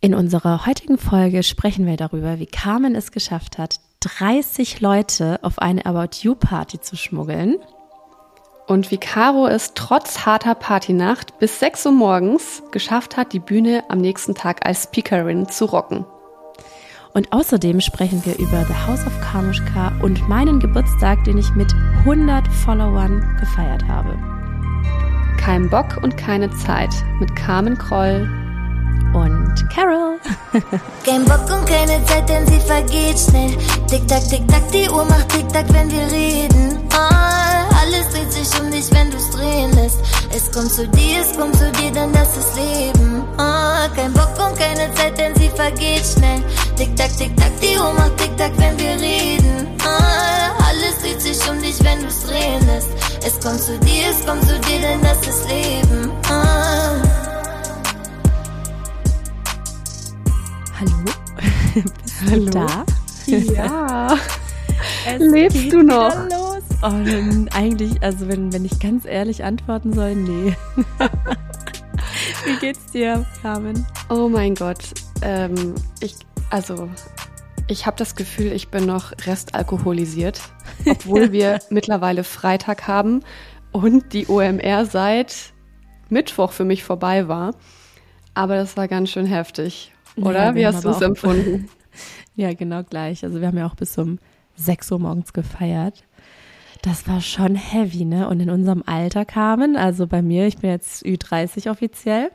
In unserer heutigen Folge sprechen wir darüber, wie Carmen es geschafft hat, 30 Leute auf eine About You Party zu schmuggeln. Und wie Caro es trotz harter Partynacht bis 6 Uhr morgens geschafft hat, die Bühne am nächsten Tag als Speakerin zu rocken. Und außerdem sprechen wir über The House of Kamushka und meinen Geburtstag, den ich mit 100 Followern gefeiert habe. Kein Bock und keine Zeit mit Carmen Kroll und Carol. Kein Bock und keine Zeit, denn sie vergeht schnell. Tick-Tack, Tick-Tack, die Uhr macht Tick-Tack, wenn wir reden. Oh, alles dreht sich um dich, wenn du's drehen lässt. Es kommt zu dir, es kommt zu dir, denn das ist Leben. Oh, kein Bock und keine Zeit, denn sie vergeht schnell. Tick-Tack, Tick-Tack, die Uhr macht Tick-Tack, wenn wir reden. Oh, alles dreht sich um dich, wenn du's drehen lässt. Es kommt zu dir, es kommt zu dir, denn das ist Leben. Hallo? Bist Hallo? du da? Ja. Lebst du noch? Los. Oh, dann eigentlich, also wenn, wenn ich ganz ehrlich antworten soll, nee. Wie geht's dir, Carmen? Oh mein Gott. Ähm, ich, also, ich habe das Gefühl, ich bin noch restalkoholisiert, obwohl wir mittlerweile Freitag haben und die OMR seit Mittwoch für mich vorbei war. Aber das war ganz schön heftig, oder? Ja, Wie hast du es empfunden? Ja, genau gleich. Also wir haben ja auch bis um 6 Uhr morgens gefeiert. Das war schon heavy, ne? Und in unserem Alter, Carmen, also bei mir, ich bin jetzt Ü30 offiziell,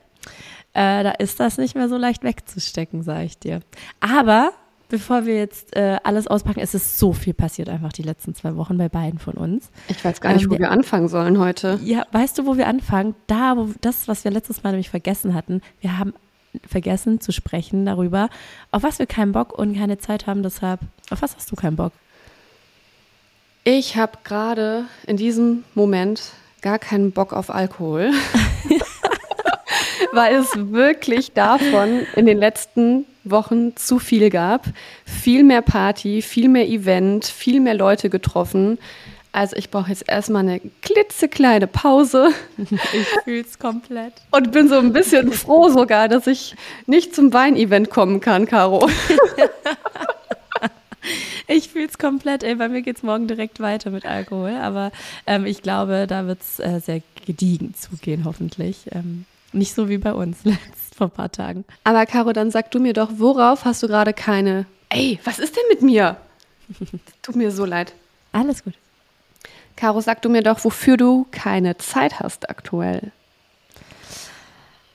äh, da ist das nicht mehr so leicht wegzustecken, sage ich dir. Aber bevor wir jetzt äh, alles auspacken, es ist so viel passiert einfach die letzten zwei Wochen bei beiden von uns. Ich weiß gar nicht, Ähm, wo wir anfangen sollen heute. Ja, weißt du, wo wir anfangen? Da, wo das, was wir letztes Mal nämlich vergessen hatten. Wir haben vergessen zu sprechen darüber, auf was wir keinen Bock und keine Zeit haben. Deshalb, auf was hast du keinen Bock? Ich habe gerade in diesem Moment gar keinen Bock auf Alkohol, weil es wirklich davon in den letzten Wochen zu viel gab. Viel mehr Party, viel mehr Event, viel mehr Leute getroffen. Also ich brauche jetzt erstmal eine klitzekleine Pause Ich fühl's komplett. und bin so ein bisschen froh sogar, dass ich nicht zum Weinevent kommen kann, Caro. Ich fühl's komplett. Ey, bei mir geht's morgen direkt weiter mit Alkohol. Aber ähm, ich glaube, da wird's äh, sehr gediegen zugehen, hoffentlich. Ähm, nicht so wie bei uns letzt vor ein paar Tagen. Aber Caro, dann sag du mir doch, worauf hast du gerade keine... Ey, was ist denn mit mir? Tut mir so leid. Alles gut. Caro, sag du mir doch, wofür du keine Zeit hast aktuell.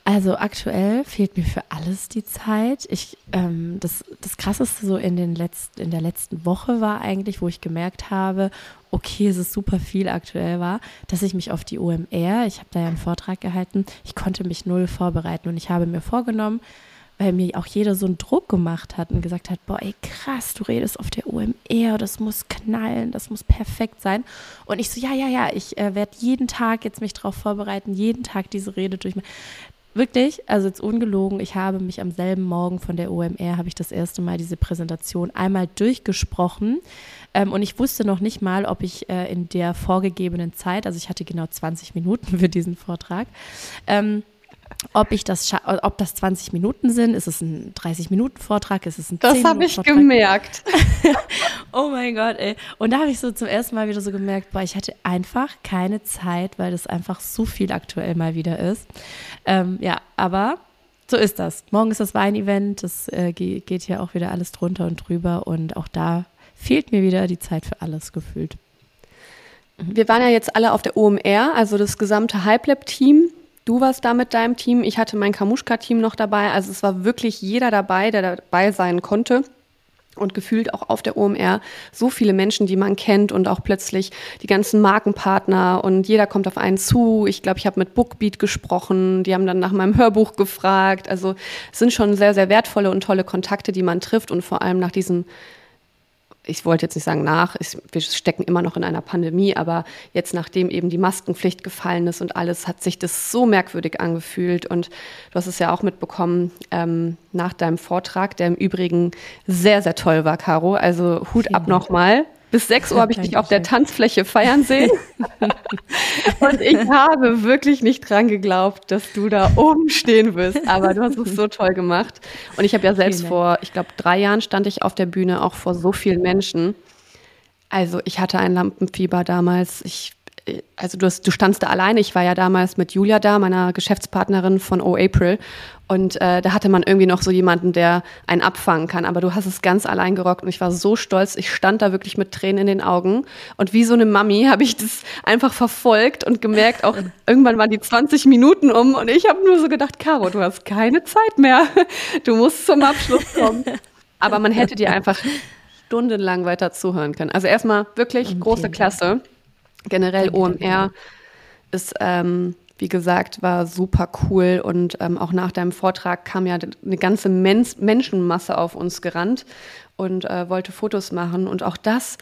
Also aktuell fehlt mir für alles die Zeit. Ich, ähm, das, das Krasseste so in, den letzten, in der letzten Woche war eigentlich, wo ich gemerkt habe, okay, es ist super viel aktuell war, dass ich mich auf die OMR, ich habe da ja einen Vortrag gehalten, ich konnte mich null vorbereiten und ich habe mir vorgenommen, weil mir auch jeder so einen Druck gemacht hat und gesagt hat, boah, ey, krass, du redest auf der OMR, das muss knallen, das muss perfekt sein. Und ich so, ja, ja, ja, ich äh, werde jeden Tag jetzt mich darauf vorbereiten, jeden Tag diese Rede durchmachen. Wirklich, also jetzt ungelogen, ich habe mich am selben Morgen von der OMR, habe ich das erste Mal diese Präsentation einmal durchgesprochen ähm, und ich wusste noch nicht mal, ob ich äh, in der vorgegebenen Zeit, also ich hatte genau 20 Minuten für diesen Vortrag, ähm, ob ich das, ob das 20 Minuten sind, ist es ein 30-Minuten-Vortrag, ist es ein Das 10 habe Minuten ich Vortrag? gemerkt. Oh mein Gott, ey. Und da habe ich so zum ersten Mal wieder so gemerkt, boah, ich hatte einfach keine Zeit, weil das einfach so viel aktuell mal wieder ist. Ähm, ja, aber so ist das. Morgen ist das Weinevent, das äh, ge- geht hier auch wieder alles drunter und drüber und auch da fehlt mir wieder die Zeit für alles gefühlt. Wir waren ja jetzt alle auf der OMR, also das gesamte HypeLab-Team. Du warst da mit deinem Team, ich hatte mein Kamuschka-Team noch dabei. Also es war wirklich jeder dabei, der dabei sein konnte. Und gefühlt auch auf der OMR so viele Menschen, die man kennt und auch plötzlich die ganzen Markenpartner und jeder kommt auf einen zu. Ich glaube, ich habe mit Bookbeat gesprochen, die haben dann nach meinem Hörbuch gefragt. Also es sind schon sehr, sehr wertvolle und tolle Kontakte, die man trifft und vor allem nach diesen ich wollte jetzt nicht sagen nach, ich, wir stecken immer noch in einer Pandemie, aber jetzt nachdem eben die Maskenpflicht gefallen ist und alles, hat sich das so merkwürdig angefühlt. Und du hast es ja auch mitbekommen ähm, nach deinem Vortrag, der im Übrigen sehr, sehr toll war, Caro. Also Hut ab nochmal. Bis 6 Uhr habe ich dich auf der Tanzfläche feiern sehen. und ich habe wirklich nicht dran geglaubt, dass du da oben stehen wirst. Aber du hast es so toll gemacht. Und ich habe ja selbst vor, ich glaube, drei Jahren stand ich auf der Bühne, auch vor so vielen Menschen. Also ich hatte ein Lampenfieber damals. Ich also du, hast, du standst da alleine. Ich war ja damals mit Julia da, meiner Geschäftspartnerin von O April. Und äh, da hatte man irgendwie noch so jemanden, der einen abfangen kann. Aber du hast es ganz allein gerockt und ich war so stolz. Ich stand da wirklich mit Tränen in den Augen. Und wie so eine Mami habe ich das einfach verfolgt und gemerkt, auch irgendwann waren die 20 Minuten um und ich habe nur so gedacht, Caro, du hast keine Zeit mehr. Du musst zum Abschluss kommen. Aber man hätte dir einfach stundenlang weiter zuhören können. Also erstmal wirklich große Klasse. Generell OMR ist, ähm, wie gesagt, war super cool und ähm, auch nach deinem Vortrag kam ja eine ganze Men Menschenmasse auf uns gerannt und äh, wollte Fotos machen. Und auch das,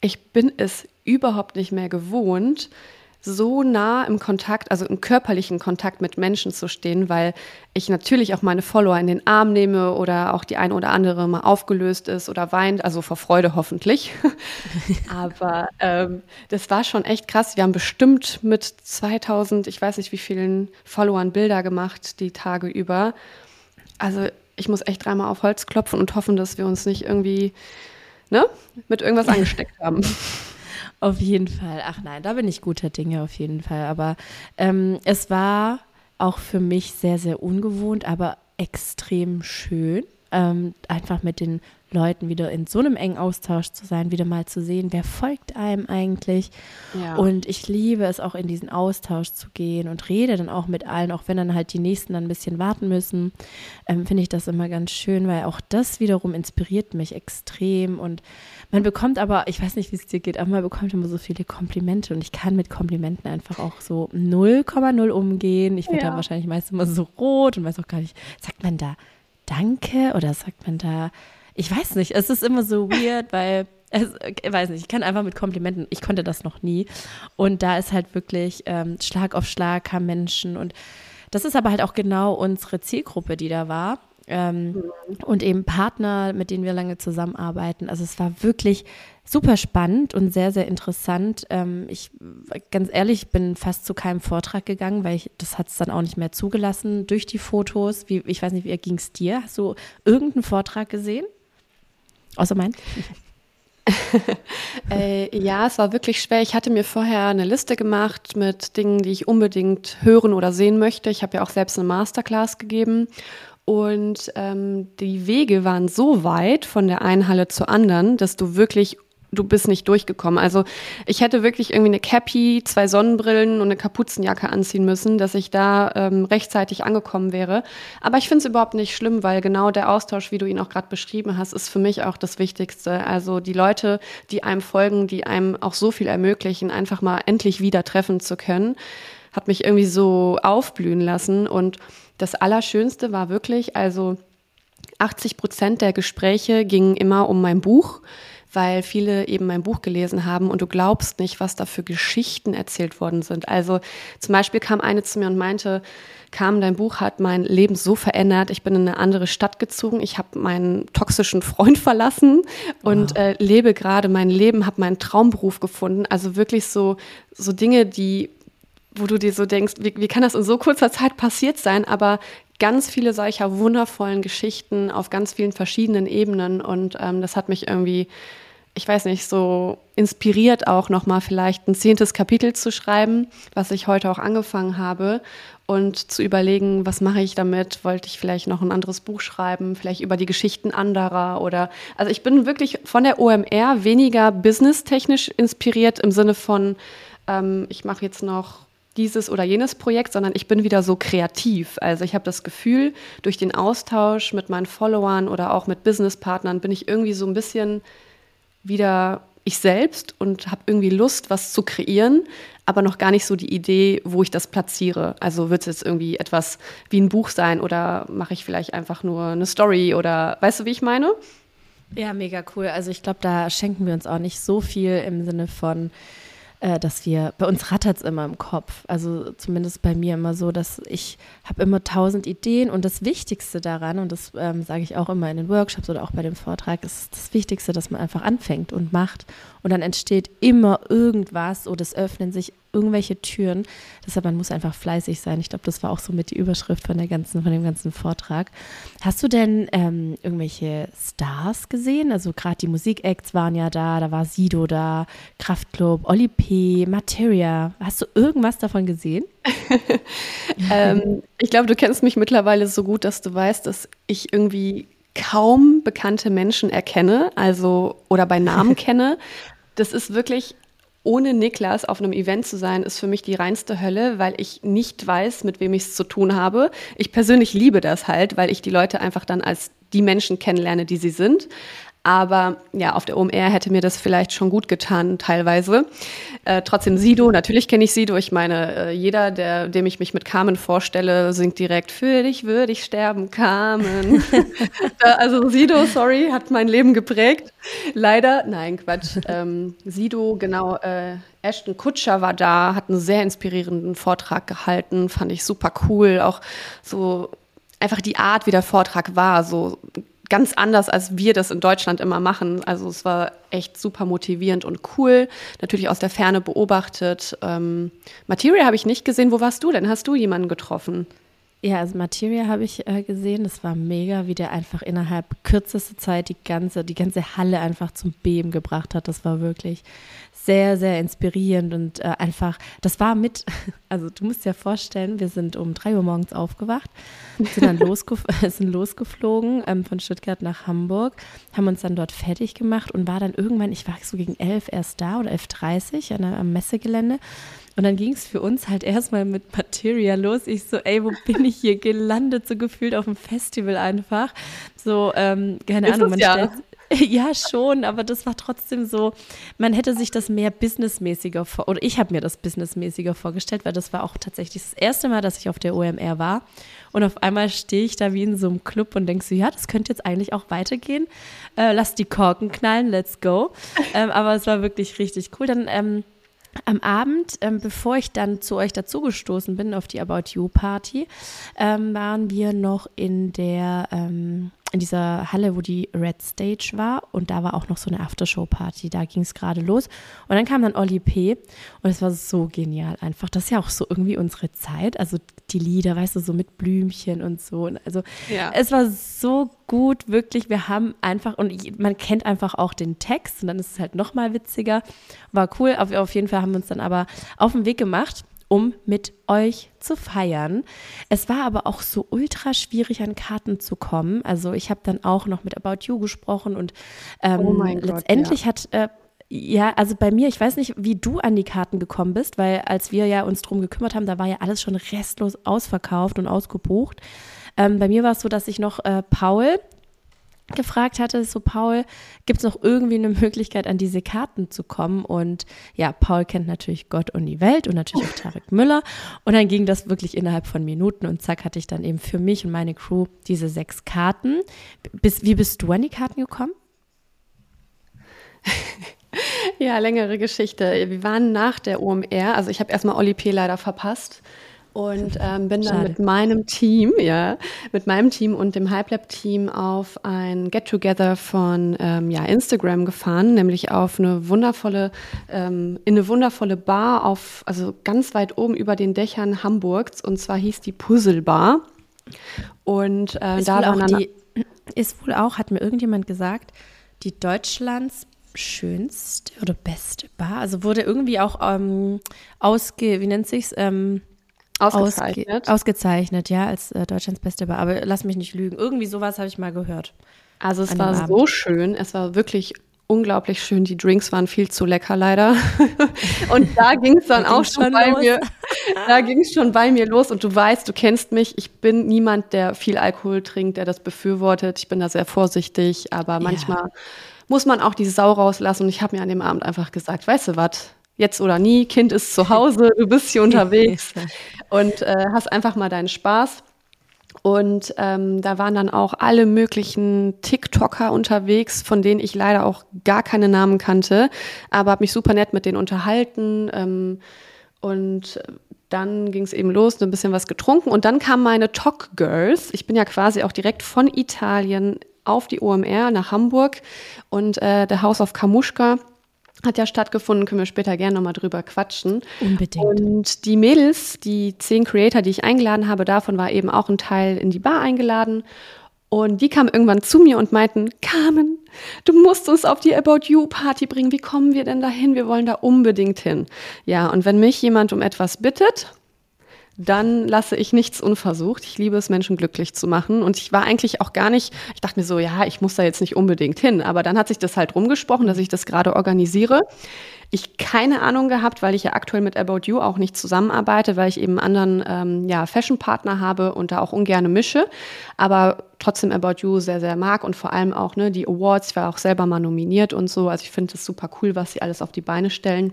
ich bin es überhaupt nicht mehr gewohnt, so nah im Kontakt, also im körperlichen Kontakt mit Menschen zu stehen, weil ich natürlich auch meine Follower in den Arm nehme oder auch die eine oder andere mal aufgelöst ist oder weint, also vor Freude hoffentlich. Aber ähm, das war schon echt krass. Wir haben bestimmt mit 2000, ich weiß nicht wie vielen Followern Bilder gemacht die Tage über. Also ich muss echt dreimal auf Holz klopfen und hoffen, dass wir uns nicht irgendwie ne, mit irgendwas angesteckt haben. Auf jeden Fall. Ach nein, da bin ich guter Dinge auf jeden Fall. Aber ähm, es war auch für mich sehr, sehr ungewohnt, aber extrem schön, ähm, einfach mit den Leuten wieder in so einem engen Austausch zu sein, wieder mal zu sehen, wer folgt einem eigentlich. Ja. Und ich liebe es auch in diesen Austausch zu gehen und rede dann auch mit allen, auch wenn dann halt die Nächsten dann ein bisschen warten müssen, ähm, finde ich das immer ganz schön, weil auch das wiederum inspiriert mich extrem und man bekommt aber, ich weiß nicht, wie es dir geht, aber man bekommt immer so viele Komplimente und ich kann mit Komplimenten einfach auch so 0,0 umgehen. Ich werde ja. da wahrscheinlich meist immer so rot und weiß auch gar nicht, sagt man da Danke oder sagt man da ich weiß nicht, es ist immer so weird, weil es, ich weiß nicht, ich kann einfach mit Komplimenten, ich konnte das noch nie. Und da ist halt wirklich ähm, Schlag auf Schlag kamen Menschen und das ist aber halt auch genau unsere Zielgruppe, die da war. Ähm, mhm. Und eben Partner, mit denen wir lange zusammenarbeiten. Also es war wirklich super spannend und sehr, sehr interessant. Ähm, ich, ganz ehrlich, bin fast zu keinem Vortrag gegangen, weil ich, das hat es dann auch nicht mehr zugelassen durch die Fotos. Wie, ich weiß nicht, wie ging es dir? Hast du irgendeinen Vortrag gesehen? Außer mein? äh, ja, es war wirklich schwer. Ich hatte mir vorher eine Liste gemacht mit Dingen, die ich unbedingt hören oder sehen möchte. Ich habe ja auch selbst eine Masterclass gegeben. Und ähm, die Wege waren so weit von der einen Halle zur anderen, dass du wirklich du bist nicht durchgekommen. Also ich hätte wirklich irgendwie eine Cappy, zwei Sonnenbrillen und eine Kapuzenjacke anziehen müssen, dass ich da ähm, rechtzeitig angekommen wäre. Aber ich finde es überhaupt nicht schlimm, weil genau der Austausch, wie du ihn auch gerade beschrieben hast, ist für mich auch das Wichtigste. Also die Leute, die einem folgen, die einem auch so viel ermöglichen, einfach mal endlich wieder treffen zu können, hat mich irgendwie so aufblühen lassen. Und das Allerschönste war wirklich, also 80 Prozent der Gespräche gingen immer um mein Buch weil viele eben mein Buch gelesen haben und du glaubst nicht, was da für Geschichten erzählt worden sind. Also zum Beispiel kam eine zu mir und meinte, kam, dein Buch hat mein Leben so verändert. Ich bin in eine andere Stadt gezogen. Ich habe meinen toxischen Freund verlassen und wow. äh, lebe gerade mein Leben, habe meinen Traumberuf gefunden. Also wirklich so, so Dinge, die, wo du dir so denkst, wie, wie kann das in so kurzer Zeit passiert sein? Aber ganz viele solcher wundervollen Geschichten auf ganz vielen verschiedenen Ebenen und ähm, das hat mich irgendwie ich weiß nicht, so inspiriert auch nochmal vielleicht ein zehntes Kapitel zu schreiben, was ich heute auch angefangen habe und zu überlegen, was mache ich damit? Wollte ich vielleicht noch ein anderes Buch schreiben, vielleicht über die Geschichten anderer oder, also ich bin wirklich von der OMR weniger businesstechnisch inspiriert im Sinne von, ähm, ich mache jetzt noch dieses oder jenes Projekt, sondern ich bin wieder so kreativ. Also ich habe das Gefühl, durch den Austausch mit meinen Followern oder auch mit Businesspartnern bin ich irgendwie so ein bisschen wieder ich selbst und habe irgendwie Lust, was zu kreieren, aber noch gar nicht so die Idee, wo ich das platziere. Also wird es jetzt irgendwie etwas wie ein Buch sein oder mache ich vielleicht einfach nur eine Story oder weißt du, wie ich meine? Ja, mega cool. Also ich glaube, da schenken wir uns auch nicht so viel im Sinne von äh, dass wir, bei uns rattert es immer im Kopf. Also zumindest bei mir immer so, dass ich habe immer tausend Ideen und das Wichtigste daran, und das ähm, sage ich auch immer in den Workshops oder auch bei dem Vortrag, ist das Wichtigste, dass man einfach anfängt und macht. Und dann entsteht immer irgendwas oder es öffnen sich irgendwelche Türen. Deshalb, man muss einfach fleißig sein. Ich glaube, das war auch so mit die Überschrift von, der ganzen, von dem ganzen Vortrag. Hast du denn ähm, irgendwelche Stars gesehen? Also gerade die Musikacts waren ja da, da war Sido da, Kraftklub, Oli P., Materia. Hast du irgendwas davon gesehen? ähm, ich glaube, du kennst mich mittlerweile so gut, dass du weißt, dass ich irgendwie kaum bekannte Menschen erkenne, also oder bei Namen kenne. Das ist wirklich ohne Niklas auf einem Event zu sein, ist für mich die reinste Hölle, weil ich nicht weiß, mit wem ich es zu tun habe. Ich persönlich liebe das halt, weil ich die Leute einfach dann als die Menschen kennenlerne, die sie sind. Aber ja, auf der OMR hätte mir das vielleicht schon gut getan, teilweise. Äh, trotzdem Sido, natürlich kenne ich Sido. Ich meine, äh, jeder, der, dem ich mich mit Carmen vorstelle, singt direkt, für dich würde ich sterben, Carmen. also Sido, sorry, hat mein Leben geprägt. Leider, nein, Quatsch. Ähm, Sido, genau, äh, Ashton Kutscher war da, hat einen sehr inspirierenden Vortrag gehalten, fand ich super cool. Auch so einfach die Art, wie der Vortrag war, so ganz anders, als wir das in Deutschland immer machen. Also es war echt super motivierend und cool. Natürlich aus der Ferne beobachtet. Ähm, Materia habe ich nicht gesehen. Wo warst du denn? Hast du jemanden getroffen? Ja, also Materia habe ich äh, gesehen. Das war mega, wie der einfach innerhalb kürzester Zeit die ganze, die ganze Halle einfach zum Beben gebracht hat. Das war wirklich sehr, sehr inspirierend und äh, einfach, das war mit, also du musst dir vorstellen, wir sind um drei Uhr morgens aufgewacht, sind dann losgef sind losgeflogen ähm, von Stuttgart nach Hamburg, haben uns dann dort fertig gemacht und war dann irgendwann, ich war so gegen elf erst da oder 11.30 Uhr am Messegelände und dann ging es für uns halt erstmal mit Materia los. Ich so, ey, wo bin ich hier gelandet? So gefühlt auf dem Festival einfach. So, ähm, keine Ist Ahnung, man ja. stellt. Ja, schon, aber das war trotzdem so, man hätte sich das mehr businessmäßiger vor, oder ich habe mir das businessmäßiger vorgestellt, weil das war auch tatsächlich das erste Mal, dass ich auf der OMR war. Und auf einmal stehe ich da wie in so einem Club und denke so, ja, das könnte jetzt eigentlich auch weitergehen. Äh, lass die Korken knallen, let's go. Ähm, aber es war wirklich richtig cool. Dann ähm, am Abend, ähm, bevor ich dann zu euch dazugestoßen bin auf die About You Party, ähm, waren wir noch in der ähm, in dieser Halle, wo die Red Stage war und da war auch noch so eine Aftershow-Party. Da ging es gerade los. Und dann kam dann Olli P. und es war so genial einfach. Das ist ja auch so irgendwie unsere Zeit. Also die Lieder, weißt du, so mit Blümchen und so. Und also ja. es war so gut, wirklich. Wir haben einfach, und man kennt einfach auch den Text und dann ist es halt nochmal witziger. War cool. Auf, auf jeden Fall haben wir uns dann aber auf den Weg gemacht um mit euch zu feiern. Es war aber auch so ultra schwierig, an Karten zu kommen. Also ich habe dann auch noch mit About You gesprochen und ähm, oh letztendlich Gott, ja. hat äh, ja, also bei mir, ich weiß nicht, wie du an die Karten gekommen bist, weil als wir ja uns drum gekümmert haben, da war ja alles schon restlos ausverkauft und ausgebucht. Ähm, bei mir war es so, dass ich noch äh, Paul, gefragt hatte, so Paul, gibt es noch irgendwie eine Möglichkeit, an diese Karten zu kommen? Und ja, Paul kennt natürlich Gott und die Welt und natürlich auch Tarek Müller. Und dann ging das wirklich innerhalb von Minuten und zack hatte ich dann eben für mich und meine Crew diese sechs Karten. Bis, wie bist du an die Karten gekommen? ja, längere Geschichte. Wir waren nach der OMR, also ich habe erstmal Oli P. leider verpasst und ähm, bin dann mit meinem Team, ja, mit meinem Team und dem HypeLab-Team auf ein Get-Together von ähm, ja, Instagram gefahren, nämlich auf eine wundervolle, ähm, in eine wundervolle Bar auf, also ganz weit oben über den Dächern Hamburgs und zwar hieß die Puzzle Bar. Und äh, da war die, ist wohl auch, hat mir irgendjemand gesagt, die Deutschlands schönste oder beste Bar. Also wurde irgendwie auch ähm, ausge, wie nennt sich's, ähm, Ausgezeichnet. Ausge ausgezeichnet, ja, als äh, Deutschlands beste Bar. Aber lass mich nicht lügen. Irgendwie sowas habe ich mal gehört. Also es war so schön. Es war wirklich unglaublich schön. Die Drinks waren viel zu lecker leider. und da ging es dann auch schon bei los. mir. Da ging es schon bei mir los. Und du weißt, du kennst mich. Ich bin niemand, der viel Alkohol trinkt, der das befürwortet. Ich bin da sehr vorsichtig. Aber manchmal ja. muss man auch die Sau rauslassen. Und ich habe mir an dem Abend einfach gesagt, weißt du was? Jetzt oder nie, Kind ist zu Hause, du bist hier unterwegs und äh, hast einfach mal deinen Spaß. Und ähm, da waren dann auch alle möglichen TikToker unterwegs, von denen ich leider auch gar keine Namen kannte, aber habe mich super nett mit denen unterhalten. Ähm, und dann ging es eben los, ein bisschen was getrunken und dann kamen meine Talk Girls. Ich bin ja quasi auch direkt von Italien auf die OMR nach Hamburg und äh, der House of Kamuschka hat ja stattgefunden, können wir später gerne nochmal drüber quatschen. Unbedingt. Und die Mädels, die zehn Creator, die ich eingeladen habe, davon war eben auch ein Teil in die Bar eingeladen. Und die kamen irgendwann zu mir und meinten, Carmen, du musst uns auf die About You Party bringen. Wie kommen wir denn dahin? Wir wollen da unbedingt hin. Ja, und wenn mich jemand um etwas bittet, dann lasse ich nichts unversucht. Ich liebe es, Menschen glücklich zu machen. Und ich war eigentlich auch gar nicht, ich dachte mir so, ja, ich muss da jetzt nicht unbedingt hin. Aber dann hat sich das halt rumgesprochen, dass ich das gerade organisiere. Ich keine Ahnung gehabt, weil ich ja aktuell mit About You auch nicht zusammenarbeite, weil ich eben anderen ähm, ja, Fashion-Partner habe und da auch ungern mische. Aber trotzdem About You sehr, sehr mag und vor allem auch ne, die Awards. Ich war auch selber mal nominiert und so. Also ich finde es super cool, was sie alles auf die Beine stellen.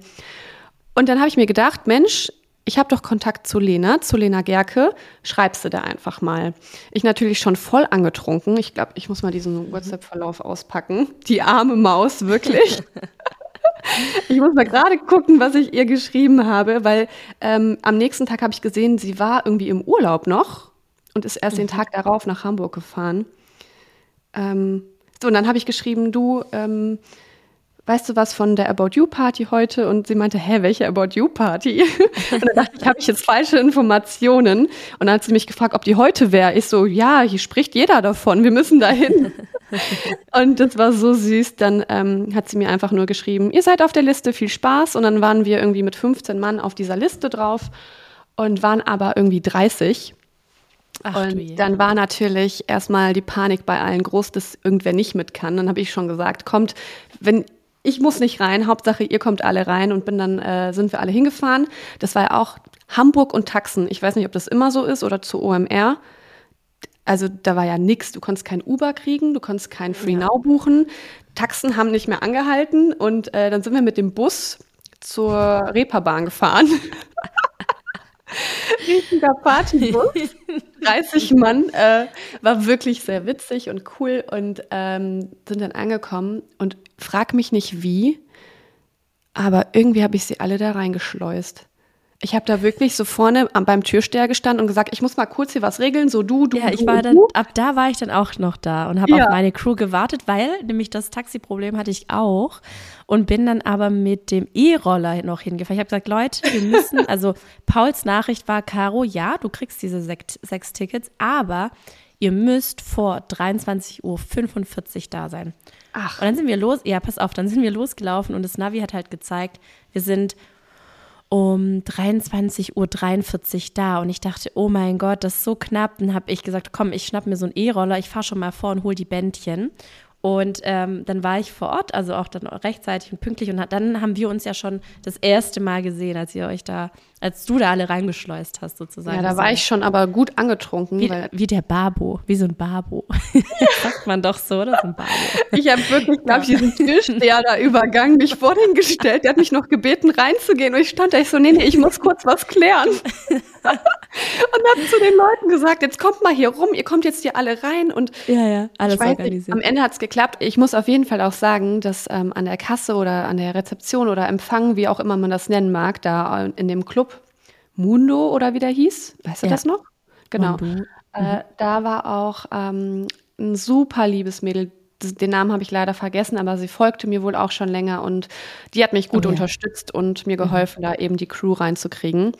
Und dann habe ich mir gedacht, Mensch, ich habe doch Kontakt zu Lena, zu Lena Gerke, schreibst du da einfach mal. Ich natürlich schon voll angetrunken. Ich glaube, ich muss mal diesen WhatsApp-Verlauf auspacken. Die arme Maus, wirklich. ich muss mal gerade gucken, was ich ihr geschrieben habe, weil ähm, am nächsten Tag habe ich gesehen, sie war irgendwie im Urlaub noch und ist erst mhm. den Tag darauf nach Hamburg gefahren. Ähm, so, und dann habe ich geschrieben, du, ähm, weißt du was von der About You Party heute? Und sie meinte, hä, welche About You Party? und dann dachte ich, habe ich jetzt falsche Informationen? Und dann hat sie mich gefragt, ob die heute wäre. Ich so, ja, hier spricht jeder davon, wir müssen dahin. und das war so süß. Dann ähm, hat sie mir einfach nur geschrieben, ihr seid auf der Liste, viel Spaß. Und dann waren wir irgendwie mit 15 Mann auf dieser Liste drauf und waren aber irgendwie 30. Ach, und dann war natürlich erstmal die Panik bei allen groß, dass irgendwer nicht mit kann. Dann habe ich schon gesagt, kommt, wenn ich muss nicht rein, Hauptsache ihr kommt alle rein und bin dann, äh, sind wir alle hingefahren. Das war ja auch Hamburg und Taxen. Ich weiß nicht, ob das immer so ist oder zu OMR. Also da war ja nichts. Du konntest kein Uber kriegen, du konntest kein Free ja. Now buchen. Taxen haben nicht mehr angehalten und äh, dann sind wir mit dem Bus zur Reeperbahn gefahren. Richtiger Partybus. 30 Mann. Äh, war wirklich sehr witzig und cool und ähm, sind dann angekommen und frag mich nicht wie, aber irgendwie habe ich sie alle da reingeschleust. Ich habe da wirklich so vorne beim Türsteher gestanden und gesagt, ich muss mal kurz hier was regeln, so du, du, Ja, ich war dann, ab da war ich dann auch noch da und habe ja. auf meine Crew gewartet, weil nämlich das Taxiproblem hatte ich auch und bin dann aber mit dem E-Roller noch hingefahren. Ich habe gesagt, Leute, wir müssen, also Pauls Nachricht war, Caro, ja, du kriegst diese sechs Tickets, aber ihr müsst vor 23.45 Uhr da sein. Ach. Und dann sind wir los, ja, pass auf, dann sind wir losgelaufen und das Navi hat halt gezeigt, wir sind um 23.43 Uhr da und ich dachte, oh mein Gott, das ist so knapp. Dann habe ich gesagt, komm, ich schnapp mir so einen E-Roller, ich fahre schon mal vor und hol die Bändchen. Und ähm, dann war ich vor Ort, also auch dann rechtzeitig und pünktlich. Und dann haben wir uns ja schon das erste Mal gesehen, als ihr euch da, als du da alle reingeschleust hast, sozusagen. Ja, da war ich schon aber gut angetrunken. Wie, wie der Babo, wie so ein Babo. Sagt man doch so, oder so ein Babo. Ich habe wirklich, glaube ich, diesen Türsteher da übergangen, mich vor den gestellt. Der hat mich noch gebeten, reinzugehen. Und ich stand da, ich so, nee, nee, ich muss kurz was klären. und habe zu den Leuten gesagt, jetzt kommt mal hier rum, ihr kommt jetzt hier alle rein und ja, ja, alles organisiert. Nicht, am Ende hat es geklappt. Ich muss auf jeden Fall auch sagen, dass ähm, an der Kasse oder an der Rezeption oder Empfang, wie auch immer man das nennen mag, da in dem Club Mundo oder wie der hieß, weißt du ja. das noch? Genau. Mhm. Äh, da war auch ähm, ein super liebes Mädel, den Namen habe ich leider vergessen, aber sie folgte mir wohl auch schon länger und die hat mich gut oh, ja. unterstützt und mir mhm. geholfen, mhm. da eben die Crew reinzukriegen.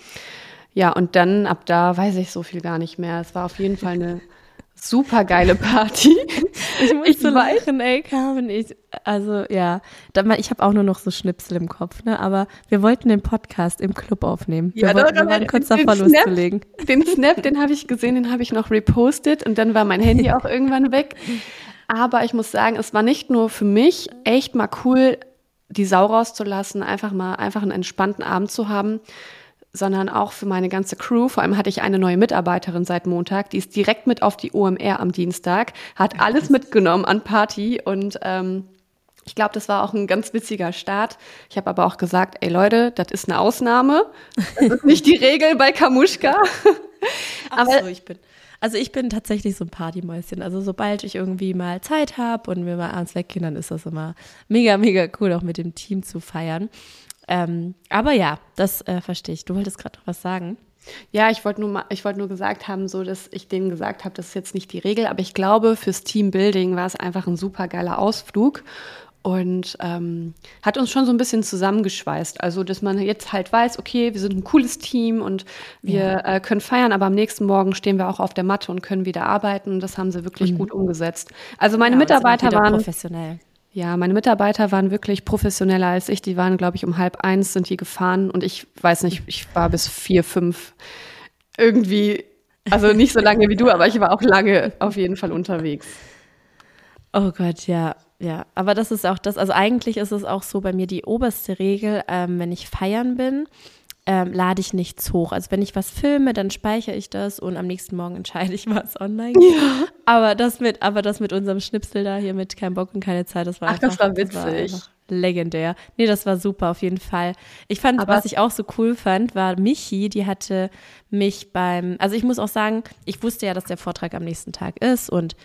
Ja, und dann ab da weiß ich so viel gar nicht mehr. Es war auf jeden Fall eine super geile Party. Ich muss ich so lachen, ey, Carmen. Ich, also ja, ich habe auch nur noch so Schnipsel im Kopf, ne? Aber wir wollten den Podcast im Club aufnehmen. Wir, ja, wollten, wir waren kurz davor loszulegen. Den Snap, den habe ich gesehen, den habe ich noch repostet und dann war mein Handy auch irgendwann weg. Aber ich muss sagen, es war nicht nur für mich echt mal cool, die Sau rauszulassen, einfach mal einfach einen entspannten Abend zu haben sondern auch für meine ganze Crew. Vor allem hatte ich eine neue Mitarbeiterin seit Montag, die ist direkt mit auf die OMR am Dienstag, hat alles mitgenommen an Party und ähm, ich glaube, das war auch ein ganz witziger Start. Ich habe aber auch gesagt, ey Leute, das ist eine Ausnahme. Das ist nicht die Regel bei Kamuschka. aber so, ich bin. Also ich bin tatsächlich so ein Partymäuschen. Also sobald ich irgendwie mal Zeit habe und wir mal abends weggehen, dann ist das immer mega, mega cool, auch mit dem Team zu feiern. Ähm, aber ja, das äh, verstehe ich. Du wolltest gerade noch was sagen. Ja, ich wollte nur, mal, ich wollte nur gesagt haben, so dass ich denen gesagt habe, das ist jetzt nicht die Regel, aber ich glaube, fürs Teambuilding war es einfach ein super geiler Ausflug und ähm, hat uns schon so ein bisschen zusammengeschweißt. Also, dass man jetzt halt weiß, okay, wir sind ein cooles Team und wir ja. äh, können feiern, aber am nächsten Morgen stehen wir auch auf der Matte und können wieder arbeiten. Das haben sie wirklich mhm. gut umgesetzt. Also meine ja, Mitarbeiter waren professionell. Ja, meine Mitarbeiter waren wirklich professioneller als ich. Die waren, glaube ich, um halb eins sind die gefahren und ich weiß nicht, ich war bis vier, fünf irgendwie, also nicht so lange wie du, aber ich war auch lange auf jeden Fall unterwegs. Oh Gott, ja ja, aber das ist auch das, also eigentlich ist es auch so bei mir die oberste Regel, ähm, wenn ich feiern bin, ähm, lade ich nichts hoch. Also wenn ich was filme, dann speichere ich das und am nächsten Morgen entscheide ich, was online geht. Ja. Aber das mit, aber das mit unserem Schnipsel da hier mit kein Bock und keine Zeit, das war Ach, einfach, das war witzig. Das war legendär. Nee, das war super auf jeden Fall. Ich fand, aber was ich auch so cool fand, war Michi, die hatte mich beim, also ich muss auch sagen, ich wusste ja, dass der Vortrag am nächsten Tag ist und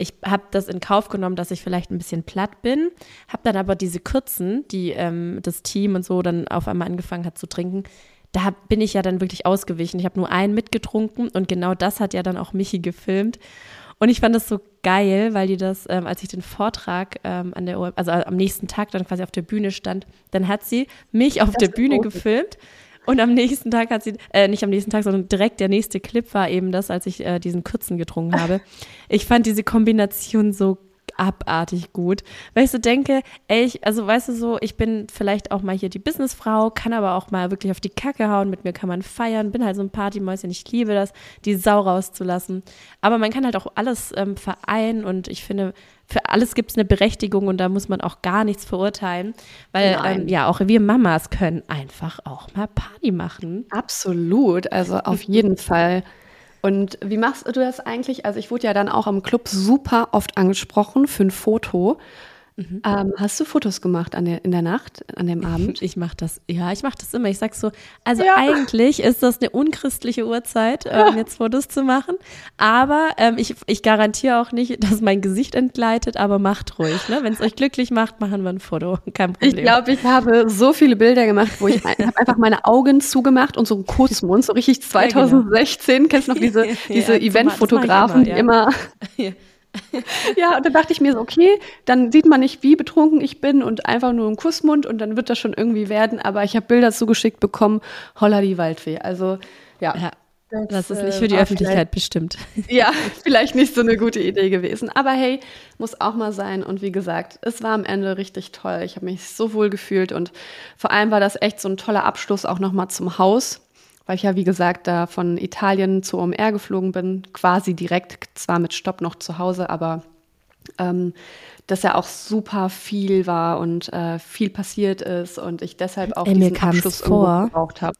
ich habe das in Kauf genommen, dass ich vielleicht ein bisschen platt bin, habe dann aber diese Kürzen, die ähm, das Team und so dann auf einmal angefangen hat zu trinken, da bin ich ja dann wirklich ausgewichen. Ich habe nur einen mitgetrunken und genau das hat ja dann auch Michi gefilmt. Und ich fand das so geil, weil die das, ähm, als ich den Vortrag ähm, an der, also am nächsten Tag dann quasi auf der Bühne stand, dann hat sie mich auf das der Bühne gefilmt. Und am nächsten Tag hat sie, äh, nicht am nächsten Tag, sondern direkt der nächste Clip war eben das, als ich äh, diesen Kürzen getrunken habe. Ich fand diese Kombination so abartig gut, weil ich so denke, ey, ich, also weißt du so, ich bin vielleicht auch mal hier die Businessfrau, kann aber auch mal wirklich auf die Kacke hauen, mit mir kann man feiern, bin halt so ein Partymäuschen, ich liebe das, die Sau rauszulassen. Aber man kann halt auch alles ähm, vereinen und ich finde, für alles gibt es eine Berechtigung und da muss man auch gar nichts verurteilen, weil ähm, ja, auch wir Mamas können einfach auch mal Party machen. Absolut, also auf jeden Fall. Und wie machst du das eigentlich? Also ich wurde ja dann auch am Club super oft angesprochen für ein Foto. Mhm. Ähm, hast du Fotos gemacht an der, in der Nacht, an dem Abend? Ich mache das, ja, ich mache das immer. Ich sag so, also ja. eigentlich ist das eine unchristliche Uhrzeit, ähm, jetzt Fotos zu machen. Aber ähm, ich, ich garantiere auch nicht, dass mein Gesicht entgleitet, aber macht ruhig. Ne? Wenn es euch glücklich macht, machen wir ein Foto. Kein Problem. Ich glaube, ich habe so viele Bilder gemacht, wo ich habe einfach meine Augen zugemacht und so einen Kurzmund, so richtig 2016. Ja, genau. Kennst du noch diese, diese Eventfotografen, die immer ja, und dann dachte ich mir so, okay, dann sieht man nicht, wie betrunken ich bin und einfach nur einen Kussmund und dann wird das schon irgendwie werden. Aber ich habe Bilder zugeschickt bekommen, holla die Waldfee. Also ja. ja. Das, das, ist nicht für die Öffentlichkeit bestimmt. Ja, vielleicht nicht so eine gute Idee gewesen. Aber hey, muss auch mal sein. Und wie gesagt, es war am Ende richtig toll. Ich habe mich so wohl gefühlt und vor allem war das echt so ein toller Abschluss auch nochmal zum Haus weil ich ja, wie gesagt, da von Italien zur OMR geflogen bin, quasi direkt, zwar mit Stopp noch zu Hause, aber ähm, dass ja auch super viel war und äh, viel passiert ist und ich deshalb auch Ey, diesen Abschluss vor, gebraucht habe.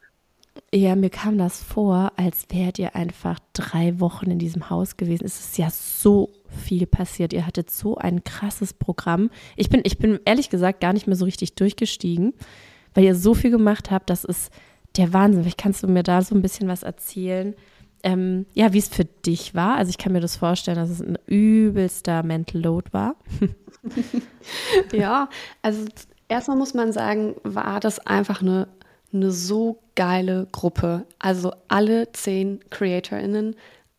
Ja, mir kam das vor, als wärt ihr einfach drei Wochen in diesem Haus gewesen. Es ist ja so viel passiert. Ihr hattet so ein krasses Programm. Ich bin, ich bin ehrlich gesagt gar nicht mehr so richtig durchgestiegen, weil ihr so viel gemacht habt. Das ist, der Wahnsinn. Vielleicht kannst du mir da so ein bisschen was erzählen. Ähm, ja, wie es für dich war. Also ich kann mir das vorstellen, dass es ein übelster Mental Load war. ja, also erstmal muss man sagen, war das einfach eine, eine so geile Gruppe. Also alle zehn CreatorInnen,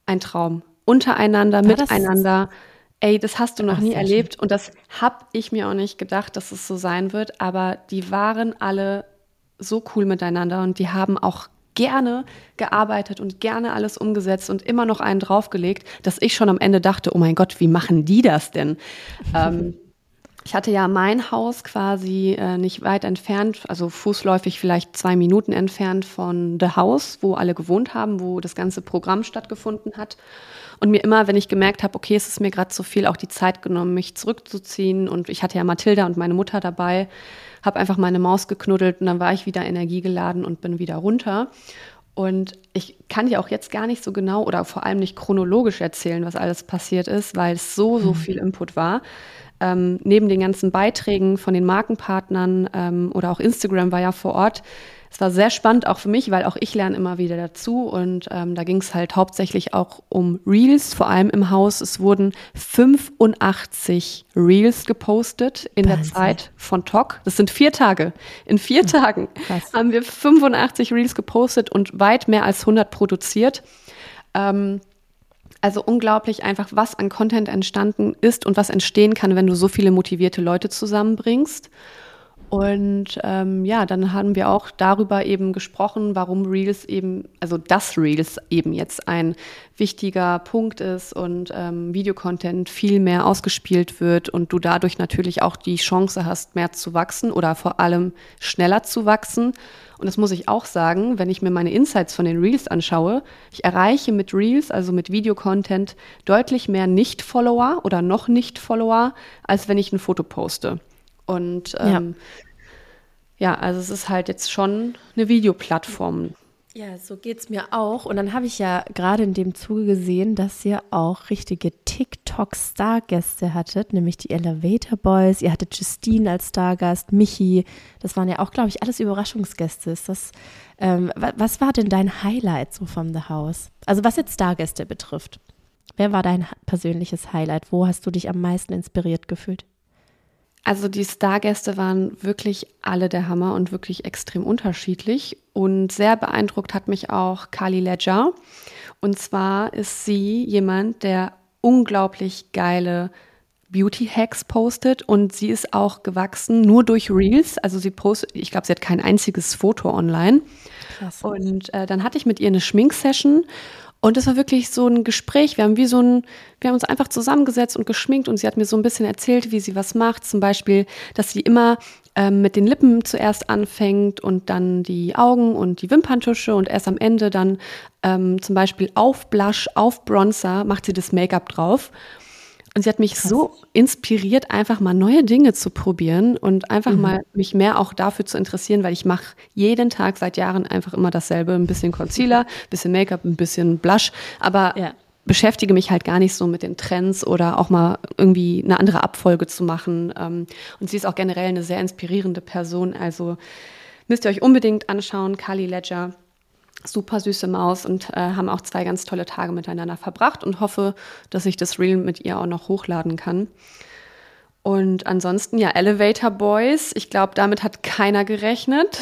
ein Traum. Untereinander, war miteinander. Ey, das hast du noch Ach, nie erlebt schön. und das habe ich mir auch nicht gedacht, dass es so sein wird, aber die waren alle so cool miteinander und die haben auch gerne gearbeitet und gerne alles umgesetzt und immer noch einen draufgelegt, dass ich schon am Ende dachte, oh mein Gott, wie machen die das denn? ähm, ich hatte ja mein Haus quasi äh, nicht weit entfernt, also fußläufig vielleicht zwei Minuten entfernt von The House, wo alle gewohnt haben, wo das ganze Programm stattgefunden hat. Und mir immer, wenn ich gemerkt habe, okay, es ist mir gerade zu viel, auch die Zeit genommen, mich zurückzuziehen. Und ich hatte ja Mathilda und meine Mutter dabei, habe einfach meine Maus geknuddelt und dann war ich wieder energiegeladen und bin wieder runter. Und ich kann dir auch jetzt gar nicht so genau oder vor allem nicht chronologisch erzählen, was alles passiert ist, weil es so, so mhm. viel Input war. ähm, neben den ganzen Beiträgen von den Markenpartnern ähm, oder auch Instagram war ja vor Ort. Es war sehr spannend auch für mich, weil auch ich lerne immer wieder dazu und ähm, da ging es halt hauptsächlich auch um Reels, vor allem im Haus. Es wurden 85 Reels gepostet in Wahnsinn. der Zeit von TOC. Das sind vier Tage. In vier Tagen Krass. haben wir 85 Reels gepostet und weit mehr als 100 produziert. Ähm, also unglaublich einfach, was an Content entstanden ist und was entstehen kann, wenn du so viele motivierte Leute zusammenbringst. Und ähm, ja, dann haben wir auch darüber eben gesprochen, warum Reels eben, also dass Reels eben jetzt ein wichtiger Punkt ist und ähm, Videocontent viel mehr ausgespielt wird und du dadurch natürlich auch die Chance hast, mehr zu wachsen oder vor allem schneller zu wachsen. Und das muss ich auch sagen, wenn ich mir meine Insights von den Reels anschaue, ich erreiche mit Reels, also mit Videocontent, deutlich mehr Nicht-Follower oder noch Nicht-Follower, als wenn ich ein Foto poste. Und ähm, ja. ja, also es ist halt jetzt schon eine Videoplattform. Ja, so geht es mir auch. Und dann habe ich ja gerade in dem Zuge gesehen, dass ihr auch richtige TikTok-Stargäste hattet, nämlich die Elevator Boys. Ihr hattet Justine als Stargast, Michi. Das waren ja auch, glaube ich, alles Überraschungsgäste. Ist das, ähm, was war denn dein Highlight so vom The House? Also was jetzt Stargäste betrifft. Wer war dein persönliches Highlight? Wo hast du dich am meisten inspiriert gefühlt? Also die Stargäste waren wirklich alle der Hammer und wirklich extrem unterschiedlich. Und sehr beeindruckt hat mich auch Kali Ledger. Und zwar ist sie jemand, der unglaublich geile Beauty-Hacks postet und sie ist auch gewachsen nur durch Reels. Also sie postet, ich glaube, sie hat kein einziges Foto online. Krass. Und äh, dann hatte ich mit ihr eine Schminksession und es war wirklich so ein Gespräch. Wir haben wie so ein, wir haben uns einfach zusammengesetzt und geschminkt und sie hat mir so ein bisschen erzählt, wie sie was macht. Zum Beispiel, dass sie immer ähm, mit den Lippen zuerst anfängt und dann die Augen und die Wimperntusche und erst am Ende dann ähm, zum Beispiel auf Blush, auf Bronzer macht sie das Make-up drauf. Und sie hat mich Krass. so inspiriert, einfach mal neue Dinge zu probieren und einfach mhm. mal mich mehr auch dafür zu interessieren, weil ich mache jeden Tag seit Jahren einfach immer dasselbe. Ein bisschen Concealer, ein bisschen Make-up, ein bisschen Blush. Aber ja. beschäftige mich halt gar nicht so mit den Trends oder auch mal irgendwie eine andere Abfolge zu machen. Ähm, und sie ist auch generell eine sehr inspirierende Person. Also müsst ihr euch unbedingt anschauen, Kali Ledger super süße Maus und äh, haben auch zwei ganz tolle Tage miteinander verbracht und hoffe, dass ich das Reel mit ihr auch noch hochladen kann. Und ansonsten ja, Elevator Boys. Ich glaube, damit hat keiner gerechnet.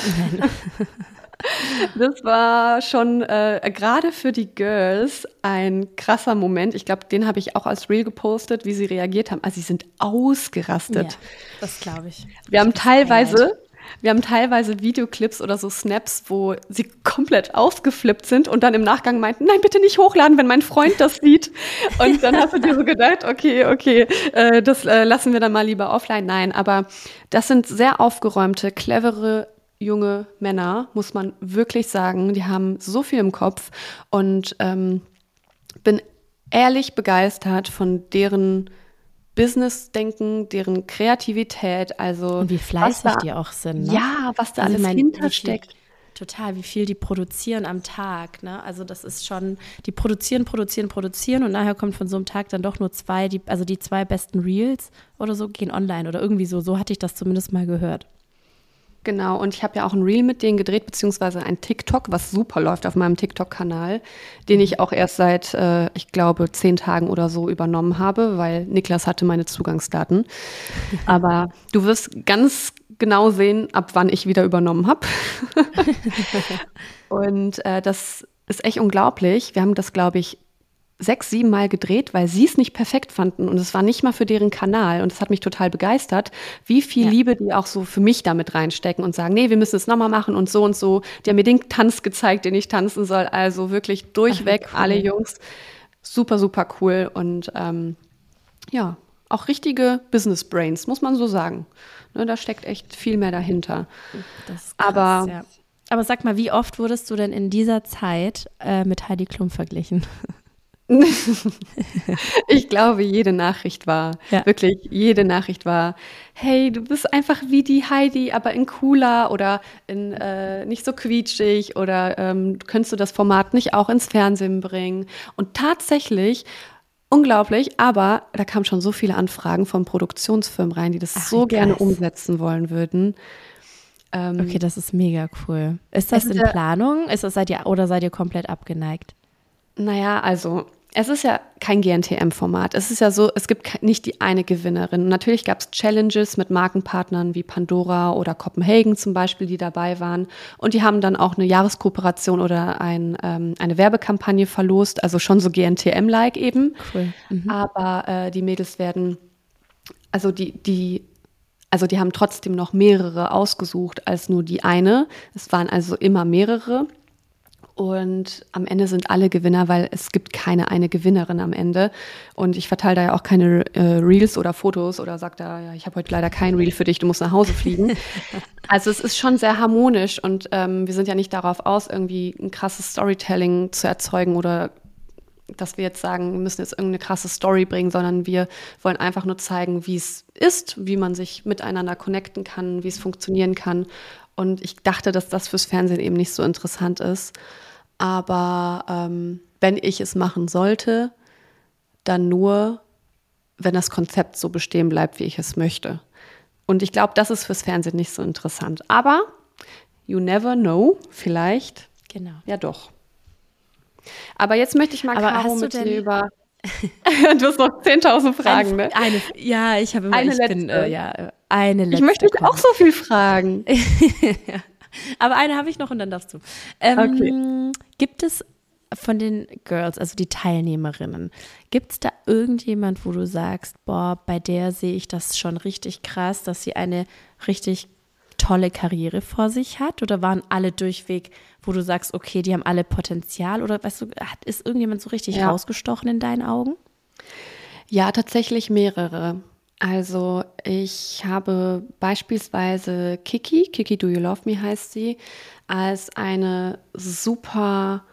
das war schon äh, gerade für die Girls ein krasser Moment. Ich glaube, den habe ich auch als Reel gepostet, wie sie reagiert haben. Also sie sind ausgerastet. Ja, das glaube ich. Wir haben teilweise wir haben teilweise Videoclips oder so Snaps, wo sie komplett ausgeflippt sind und dann im Nachgang meinten, nein, bitte nicht hochladen, wenn mein Freund das sieht. Und dann hast du dir so gedacht, okay, okay, äh, das äh, lassen wir dann mal lieber offline. Nein, aber das sind sehr aufgeräumte, clevere junge Männer, muss man wirklich sagen. Die haben so viel im Kopf und ähm, bin ehrlich begeistert von deren Business-Denken, deren Kreativität, also. Und wie fleißig da, die auch sind. Ne? Ja, was da also alles mein, hintersteckt. Total, wie viel die produzieren am Tag. Ne? Also das ist schon, die produzieren, produzieren, produzieren und nachher kommt von so einem Tag dann doch nur zwei, die, also die zwei besten Reels oder so gehen online oder irgendwie so. So hatte ich das zumindest mal gehört. Genau, und ich habe ja auch ein Reel mit denen gedreht, beziehungsweise ein TikTok, was super läuft auf meinem TikTok-Kanal, den ich auch erst seit, äh, ich glaube, zehn Tagen oder so übernommen habe, weil Niklas hatte meine Zugangsdaten. Aber du wirst ganz genau sehen, ab wann ich wieder übernommen habe. und äh, das ist echt unglaublich. Wir haben das, glaube ich, sechs, sieben Mal gedreht, weil sie es nicht perfekt fanden und es war nicht mal für deren Kanal und es hat mich total begeistert, wie viel ja. Liebe die auch so für mich damit reinstecken und sagen, nee, wir müssen es nochmal machen und so und so. Die haben mir den Tanz gezeigt, den ich tanzen soll, also wirklich durchweg Ach, cool. alle Jungs. Super, super cool und ähm, ja, auch richtige Business Brains, muss man so sagen. Ne, da steckt echt viel mehr dahinter. Krass, Aber ja. Aber sag mal, wie oft wurdest du denn in dieser Zeit äh, mit Heidi Klum verglichen? ich glaube, jede Nachricht war, ja. wirklich jede Nachricht war, hey, du bist einfach wie die Heidi, aber in cooler oder in äh, nicht so quietschig oder ähm, könntest du das Format nicht auch ins Fernsehen bringen? Und tatsächlich unglaublich, aber da kamen schon so viele Anfragen von Produktionsfirmen rein, die das Ach, so gerne krass. umsetzen wollen würden. Ähm, Okay, das ist mega cool. Ist das in Planung? Ist das seid ihr oder seid ihr komplett abgeneigt? Naja, also es ist ja kein GNTM-Format. Es ist ja so, es gibt nicht die eine Gewinnerin. Natürlich gab es Challenges mit Markenpartnern wie Pandora oder Copenhagen zum Beispiel, die dabei waren. Und die haben dann auch eine Jahreskooperation oder ein, ähm, eine Werbekampagne verlost, also schon so GNTM-like eben. Cool. Mhm. Aber äh, die Mädels werden, also die, die, also die haben trotzdem noch mehrere ausgesucht als nur die eine. Es waren also immer mehrere. Und am Ende sind alle Gewinner, weil es gibt keine eine Gewinnerin am Ende. Und ich verteile da ja auch keine äh, Reels oder Fotos oder sage da, ja, ich habe heute leider kein Reel für dich, du musst nach Hause fliegen. also es ist schon sehr harmonisch und ähm, wir sind ja nicht darauf aus, irgendwie ein krasses Storytelling zu erzeugen oder dass wir jetzt sagen, wir müssen jetzt irgendeine krasse Story bringen, sondern wir wollen einfach nur zeigen, wie es ist, wie man sich miteinander connecten kann, wie es funktionieren kann. Und ich dachte, dass das fürs Fernsehen eben nicht so interessant ist. Aber ähm, wenn ich es machen sollte, dann nur, wenn das Konzept so bestehen bleibt, wie ich es möchte. Und ich glaube, das ist fürs Fernsehen nicht so interessant. Aber you never know, vielleicht Genau. ja, doch. Aber jetzt möchte ich mal Aber Caro mit dir über. du hast noch 10.000 Fragen, ne? Eine, ja, ich habe immer, Eine ich bin, letzte. äh, ja, eine letzte. Ich möchte dich auch so viel fragen. Aber eine habe ich noch und dann darfst du. Ähm, Gibt es von den Girls, also die Teilnehmerinnen, gibt es da irgendjemand, wo du sagst, boah, bei der sehe ich das schon richtig krass, dass sie eine richtig tolle Karriere vor sich hat? Oder waren alle durchweg, wo du sagst, okay, die haben alle Potenzial? Oder weißt du, hat, ist irgendjemand so richtig Ja. rausgestochen in deinen Augen? Ja, tatsächlich mehrere. Also ich habe beispielsweise Kiki, Kiki Do You Love Me heißt sie, als eine super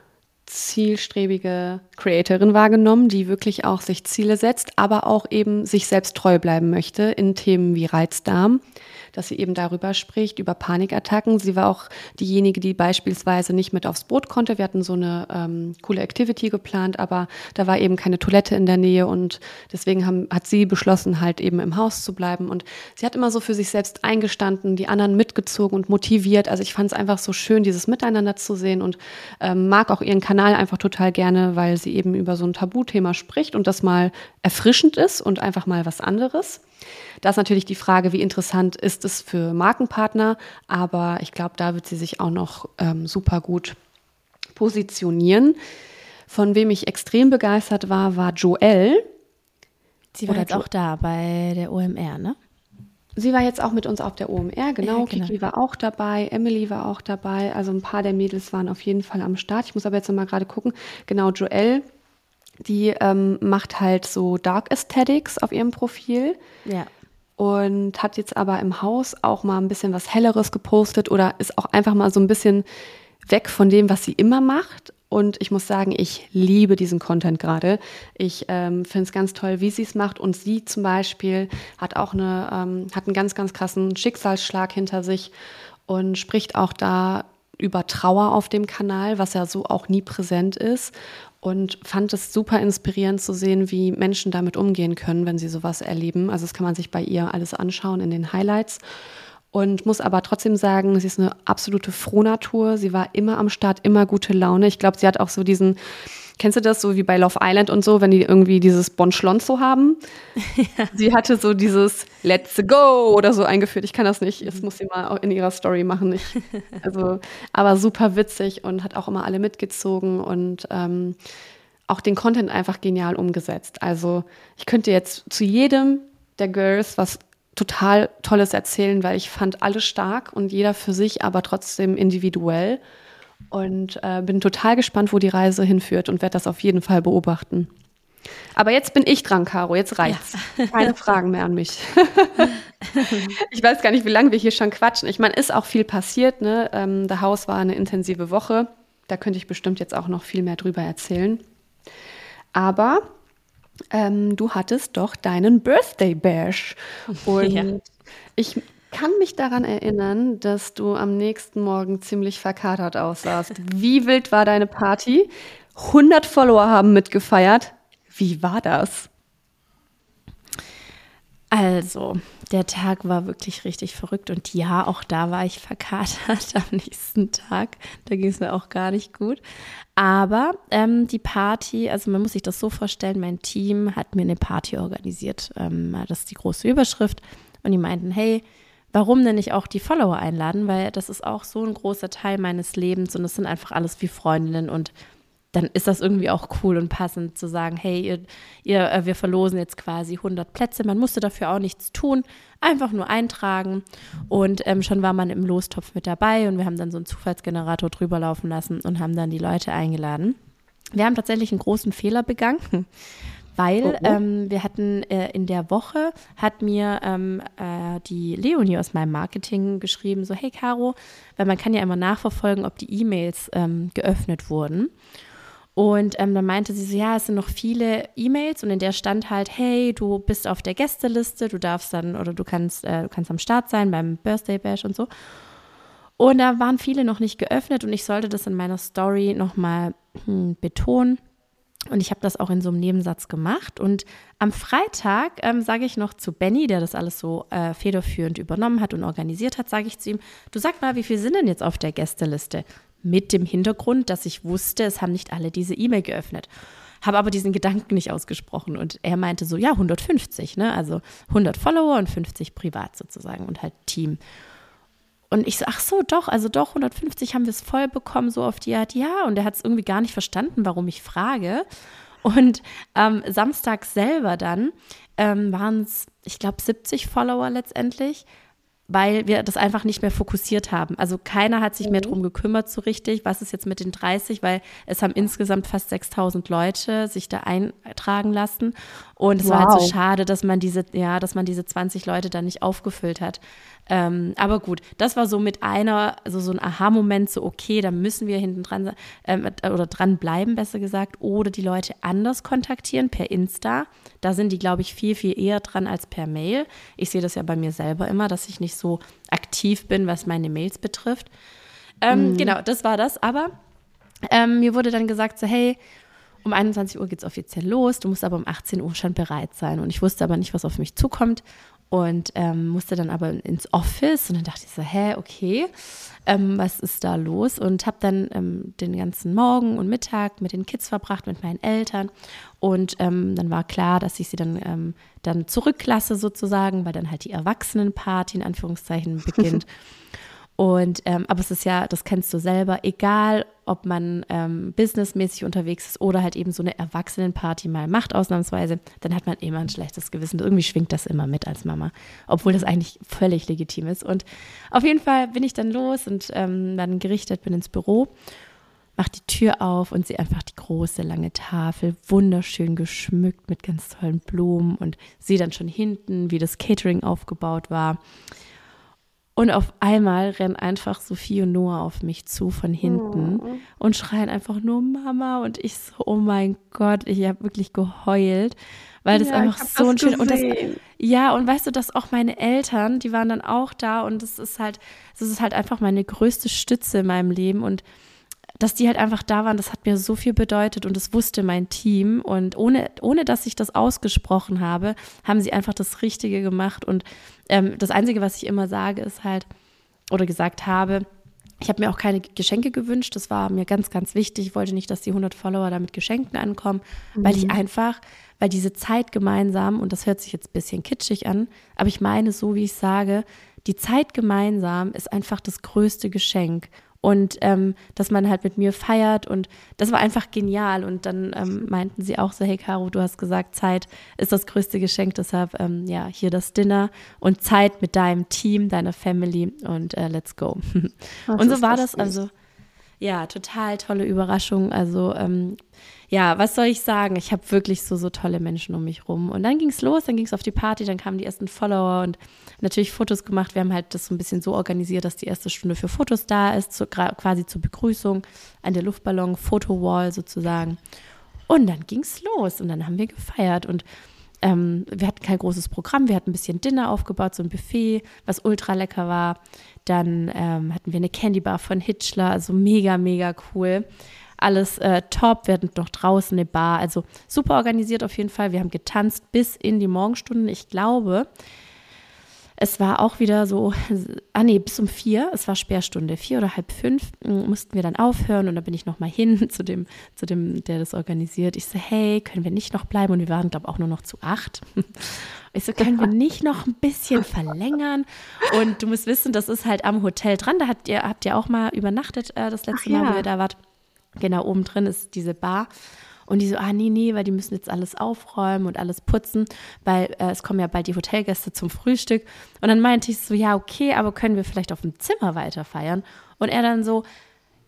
zielstrebige Creatorin wahrgenommen, die wirklich auch sich Ziele setzt, aber auch eben sich selbst treu bleiben möchte in Themen wie Reizdarm, dass sie eben darüber spricht, über Panikattacken. Sie war auch diejenige, die beispielsweise nicht mit aufs Boot konnte. Wir hatten so eine ähm, coole Activity geplant, aber da war eben keine Toilette in der Nähe und deswegen haben, hat sie beschlossen, halt eben im Haus zu bleiben. Und sie hat immer so für sich selbst eingestanden, die anderen mitgezogen und motiviert. Also ich fand es einfach so schön, dieses Miteinander zu sehen und ähm, mag auch ihren Kanal einfach total gerne, weil sie eben über so ein Tabuthema spricht und das mal erfrischend ist und einfach mal was anderes. Da ist natürlich die Frage, wie interessant ist es für Markenpartner, aber ich glaube, da wird sie sich auch noch ähm, super gut positionieren. Von wem ich extrem begeistert war, war Joelle. Sie war Oder jetzt Jo- auch da bei der OMR, ne? Sie war jetzt auch mit uns auf der OMR, genau. Ja, genau. Kiki war auch dabei, Emily war auch dabei. Also ein paar der Mädels waren auf jeden Fall am Start. Ich muss aber jetzt noch mal gerade gucken. Genau, Joelle, die ähm, macht halt so Dark Aesthetics auf ihrem Profil. Ja. und hat jetzt aber im Haus auch mal ein bisschen was Helleres gepostet oder ist auch einfach mal so ein bisschen weg von dem, was sie immer macht. Und ich muss sagen, ich liebe diesen Content gerade. Ich ähm, finde es ganz toll, wie sie es macht. Und sie zum Beispiel hat auch eine, ähm, hat einen ganz, ganz krassen Schicksalsschlag hinter sich und spricht auch da über Trauer auf dem Kanal, was ja so auch nie präsent ist. Und fand es super inspirierend zu sehen, wie Menschen damit umgehen können, wenn sie sowas erleben. Also das kann man sich bei ihr alles anschauen in den Highlights. Und muss aber trotzdem sagen, sie ist eine absolute Frohnatur. Sie war immer am Start, immer gute Laune. Ich glaube, sie hat auch so diesen, kennst du das, so wie bei Love Island und so, wenn die irgendwie dieses Bon Schlonzo haben? Sie hatte so dieses Let's go oder so eingeführt. Ich kann das nicht. Das muss sie mal auch in ihrer Story machen. Ich, also, aber super witzig und hat auch immer alle mitgezogen und ähm, auch den Content einfach genial umgesetzt. Also ich könnte jetzt zu jedem der Girls was total Tolles erzählen, weil ich fand alle stark und jeder für sich, aber trotzdem individuell. Und äh, bin total gespannt, wo die Reise hinführt und werde das auf jeden Fall beobachten. Aber jetzt bin ich dran, Caro. Jetzt reicht's. Keine Fragen mehr an mich. ich weiß gar nicht, wie lange wir hier schon quatschen. Ich meine, ist auch viel passiert. Ne? Ähm, der Haus war eine intensive Woche. Da könnte ich bestimmt jetzt auch noch viel mehr drüber erzählen. Aber ähm, du hattest doch deinen Birthday Bash. Und Ja. ich kann mich daran erinnern, dass du am nächsten Morgen ziemlich verkatert aussahst. Wie wild war deine Party? 100 Follower haben mitgefeiert. Wie war das? Also, der Tag war wirklich richtig verrückt und ja, auch da war ich verkatert am nächsten Tag. Da ging es mir auch gar nicht gut. Aber ähm, die Party, also man muss sich das so vorstellen, mein Team hat mir eine Party organisiert. Ähm, das ist die große Überschrift. Und die meinten, hey, warum denn nicht auch die Follower einladen? Weil das ist auch so ein großer Teil meines Lebens und es sind einfach alles wie Freundinnen und dann ist das irgendwie auch cool und passend zu sagen, hey, ihr, ihr, äh, wir verlosen jetzt quasi 100 Plätze. Man musste dafür auch nichts tun, einfach nur eintragen und ähm, schon war man im Lostopf mit dabei und wir haben dann so einen Zufallsgenerator drüber laufen lassen und haben dann die Leute eingeladen. Wir haben tatsächlich einen großen Fehler begangen, weil oh, oh. Ähm, wir hatten äh, in der Woche hat mir ähm, äh, die Leonie aus meinem Marketing geschrieben, so hey Caro, weil man kann ja immer nachverfolgen, ob die E-Mails ähm, geöffnet wurden. Und ähm, dann meinte sie so, ja, es sind noch viele E-Mails und in der stand halt, hey, du bist auf der Gästeliste, du darfst dann oder du kannst, äh, du kannst am Start sein beim Birthday Bash und so. Und da waren viele noch nicht geöffnet und ich sollte das in meiner Story nochmal hm, betonen. Und ich habe das auch in so einem Nebensatz gemacht. Und am Freitag ähm, sage ich noch zu Benny, der das alles so äh, federführend übernommen hat und organisiert hat, sage ich zu ihm, du sag mal, wie viele sind denn jetzt auf der Gästeliste? mit dem Hintergrund, dass ich wusste, es haben nicht alle diese E-Mail geöffnet. Habe aber diesen Gedanken nicht ausgesprochen und er meinte so, ja, 150, ne? Also 100 Follower und 50 privat sozusagen und halt Team. Und ich so, ach so, doch, also doch, 150 haben wir es voll bekommen, so auf die Art, ja. Und er hat es irgendwie gar nicht verstanden, warum ich frage. Und ähm, Samstag selber dann ähm, waren es, ich glaube, 70 Follower letztendlich weil wir das einfach nicht mehr fokussiert haben. Also keiner hat sich mehr mhm. drum gekümmert so richtig, was ist jetzt mit den 30, weil es haben insgesamt fast 6000 Leute sich da eintragen lassen und es wow. war halt so schade, dass man diese ja, dass man diese 20 Leute dann nicht aufgefüllt hat. Ähm, aber gut, das war so mit einer, also so ein Aha-Moment, so okay, da müssen wir hinten dran ähm, oder dran bleiben, besser gesagt, oder die Leute anders kontaktieren per Insta. Da sind die, glaube ich, viel, viel eher dran als per Mail. Ich sehe das ja bei mir selber immer, dass ich nicht so aktiv bin, was meine Mails betrifft. Ähm, mhm. Genau, das war das. Aber ähm, mir wurde dann gesagt, so hey, um 21 Uhr geht es offiziell los, du musst aber um 18 Uhr schon bereit sein. Und ich wusste aber nicht, was auf mich zukommt und ähm, musste dann aber ins Office und dann dachte ich so, hä, okay, ähm, was ist da los? Und habe dann ähm, den ganzen Morgen und Mittag mit den Kids verbracht, mit meinen Eltern und ähm, dann war klar, dass ich sie dann, ähm, dann zurücklasse sozusagen, weil dann halt die Erwachsenenparty in Anführungszeichen beginnt. Und ähm, aber es ist ja, das kennst du selber, egal ob man ähm, businessmäßig unterwegs ist oder halt eben so eine Erwachsenenparty mal macht, ausnahmsweise, dann hat man immer ein schlechtes Gewissen. Irgendwie schwingt das immer mit als Mama, obwohl das eigentlich völlig legitim ist. Und auf jeden Fall bin ich dann los und ähm, dann gerichtet, bin ins Büro, mach die Tür auf und sehe einfach die große, lange Tafel, wunderschön geschmückt mit ganz tollen Blumen und sehe dann schon hinten, wie das Catering aufgebaut war. Und auf einmal rennen einfach Sophie und Noah auf mich zu von hinten oh. und schreien einfach nur Mama. Und ich so, oh mein Gott, ich habe wirklich geheult, weil das ja, einfach so ein schön und das, ja und weißt du, dass auch meine Eltern, die waren dann auch da und das ist halt, das ist halt einfach meine größte Stütze in meinem Leben und dass die halt einfach da waren, das hat mir so viel bedeutet und das wusste mein Team. Und ohne, ohne dass ich das ausgesprochen habe, haben sie einfach das Richtige gemacht. Und ähm, das Einzige, was ich immer sage, ist halt, oder gesagt habe, ich habe mir auch keine Geschenke gewünscht. Das war mir ganz, ganz wichtig. Ich wollte nicht, dass die 100 Follower da mit Geschenken ankommen, mhm. weil ich mhm. einfach, weil diese Zeit gemeinsam, und das hört sich jetzt ein bisschen kitschig an, aber ich meine so, wie ich sage, die Zeit gemeinsam ist einfach das größte Geschenk und ähm, dass man halt mit mir feiert. Und das war einfach genial. Und dann ähm, meinten sie auch so, hey Caro, du hast gesagt, Zeit ist das größte Geschenk, deshalb ähm, ja, hier das Dinner und Zeit mit deinem Team, deiner Family. Und äh, let's go. und so war das also ja, total tolle Überraschung. Also ähm, ja, was soll ich sagen? Ich habe wirklich so, so tolle Menschen um mich rum. Und dann ging es los, dann ging es auf die Party, dann kamen die ersten Follower und natürlich Fotos gemacht. Wir haben halt das so ein bisschen so organisiert, dass die erste Stunde für Fotos da ist, zu, quasi zur Begrüßung an der Luftballon, Fotowall sozusagen. Und dann ging es los und dann haben wir gefeiert und ähm, wir hatten kein großes Programm, wir hatten ein bisschen Dinner aufgebaut, so ein Buffet, was ultra lecker war. Dann ähm, hatten wir eine Candy Bar von Hitchler, also mega, mega cool. Alles äh, top. Wir hatten noch draußen eine Bar, also super organisiert auf jeden Fall. Wir haben getanzt bis in die Morgenstunden. Ich glaube, es war auch wieder so, ah nee, bis um vier, es war Sperrstunde, vier oder halb fünf, mm, mussten wir dann aufhören und dann bin ich nochmal hin zu dem, zu dem, der das organisiert. Ich so, hey, können wir nicht noch bleiben? Und wir waren, glaube ich, auch nur noch zu acht. Ich so, können wir nicht noch ein bisschen verlängern? Und du musst wissen, das ist halt am Hotel dran. Da habt ihr, habt ihr auch mal übernachtet, äh, das letzte Ach, Mal, ja. wo ihr da wart. Genau, oben drin ist diese Bar. Und die so, ah nee, nee, weil die müssen jetzt alles aufräumen und alles putzen, weil äh, es kommen ja bald die Hotelgäste zum Frühstück. Und dann meinte ich so, ja, okay, aber können wir vielleicht auf dem Zimmer weiter feiern? Und er dann so,